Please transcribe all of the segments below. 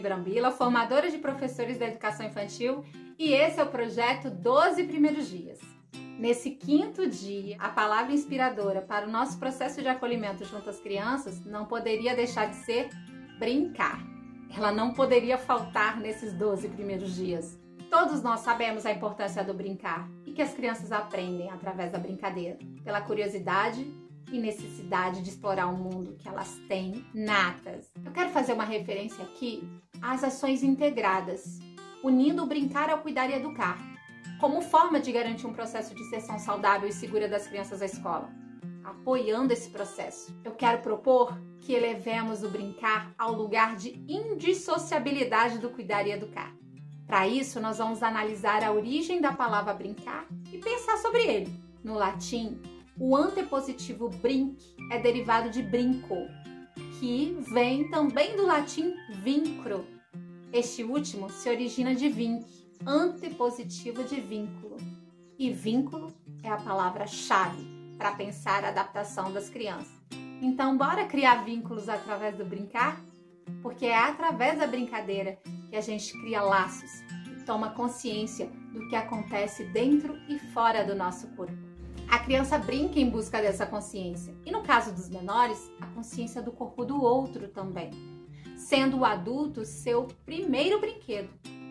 Brambila, formadora de professores da educação infantil, e esse é o projeto 12 Primeiros Dias. Nesse quinto dia, a palavra inspiradora para o nosso processo de acolhimento junto às crianças não poderia deixar de ser brincar. Ela não poderia faltar nesses 12 primeiros dias. Todos nós sabemos a importância do brincar e que as crianças aprendem através da brincadeira, pela curiosidade e necessidade de explorar o mundo que elas têm natas. Eu quero fazer uma referência aqui às ações integradas, unindo o brincar ao cuidar e educar, como forma de garantir um processo de inserção saudável e segura das crianças à escola. Apoiando esse processo, eu quero propor que elevemos o brincar ao lugar de indissociabilidade do cuidar e educar. Para isso, nós vamos analisar a origem da palavra brincar e pensar sobre ele. No latim, o antepositivo brinc é derivado de brinco, que vem também do latim vincro. Este último se origina de vinc, antepositivo de vínculo. E vínculo é a palavra-chave para pensar a adaptação das crianças. Então, bora criar vínculos através do brincar? Porque é através da brincadeira que a gente cria laços e toma consciência do que acontece dentro e fora do nosso corpo. A criança brinca em busca dessa consciência, e no caso dos menores, a consciência do corpo do outro também, sendo o adulto seu primeiro brinquedo.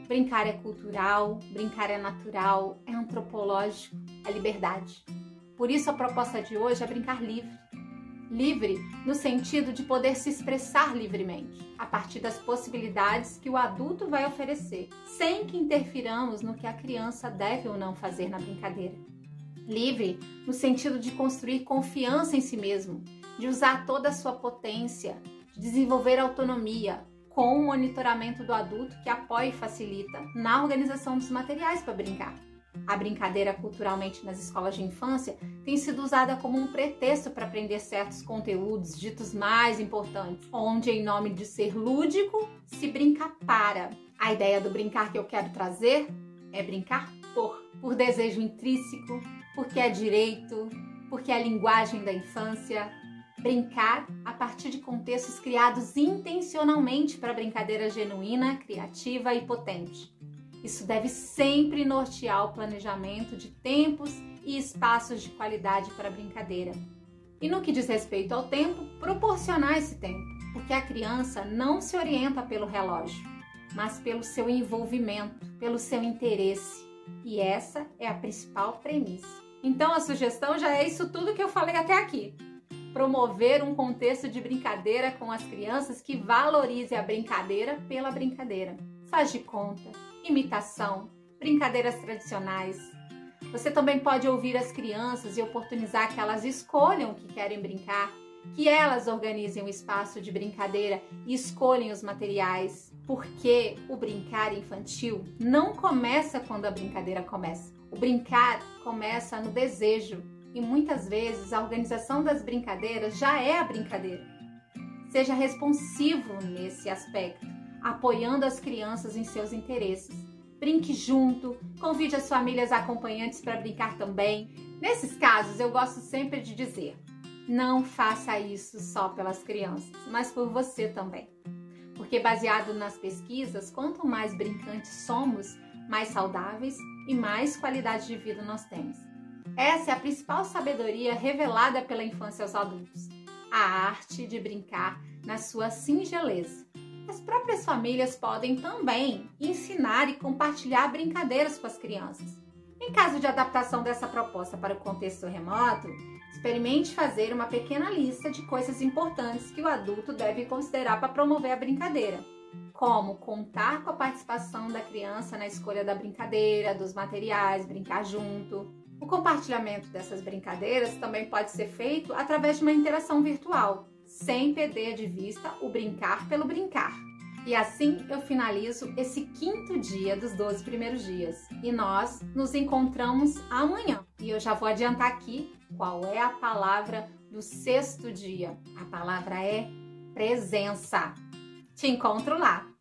Brincar é cultural, brincar é natural, é antropológico, é liberdade. Por isso a proposta de hoje é brincar livre. Livre no sentido de poder se expressar livremente, a partir das possibilidades que o adulto vai oferecer, sem que interfiramos no que a criança deve ou não fazer na brincadeira. Livre no sentido de construir confiança em si mesmo, de usar toda a sua potência, de desenvolver autonomia, com o monitoramento do adulto que apoia e facilita na organização dos materiais para brincar. A brincadeira culturalmente nas escolas de infância tem sido usada como um pretexto para aprender certos conteúdos ditos mais importantes, onde, em nome de ser lúdico, se brinca para. A ideia do brincar que eu quero trazer é brincar por, por desejo intrínseco, porque é direito, porque é a linguagem da infância. Brincar a partir de contextos criados intencionalmente para brincadeira genuína, criativa e potente. Isso deve sempre nortear o planejamento de tempos e espaços de qualidade para brincadeira. E no que diz respeito ao tempo, proporcionar esse tempo, porque a criança não se orienta pelo relógio, mas pelo seu envolvimento, pelo seu interesse. E essa é a principal premissa. Então a sugestão já é isso tudo que eu falei até aqui. Promover um contexto de brincadeira com as crianças que valorize a brincadeira pela brincadeira. Faz de conta, imitação, brincadeiras tradicionais. Você também pode ouvir as crianças e oportunizar que elas escolham o que querem brincar, que elas organizem o espaço de brincadeira e escolhem os materiais, porque o brincar infantil não começa quando a brincadeira começa. O brincar começa no desejo e muitas vezes a organização das brincadeiras já é a brincadeira. Seja responsivo nesse aspecto, apoiando as crianças em seus interesses. Brinque junto, convide as famílias acompanhantes para brincar também. Nesses casos, eu gosto sempre de dizer: não faça isso só pelas crianças, mas por você também. Porque, baseado nas pesquisas, quanto mais brincantes somos, mais saudáveis e mais qualidade de vida nós temos. Essa é a principal sabedoria revelada pela infância aos adultos: a arte de brincar na sua singeleza. As próprias famílias podem também ensinar e compartilhar brincadeiras com as crianças. Em caso de adaptação dessa proposta para o contexto remoto, experimente fazer uma pequena lista de coisas importantes que o adulto deve considerar para promover a brincadeira como contar com a participação da criança na escolha da brincadeira, dos materiais, brincar junto. O compartilhamento dessas brincadeiras também pode ser feito através de uma interação virtual, sem perder de vista o brincar pelo brincar. E assim eu finalizo esse quinto dia dos 12 primeiros dias. E nós nos encontramos amanhã. E eu já vou adiantar aqui qual é a palavra do sexto dia. A palavra é presença. Te encontro lá!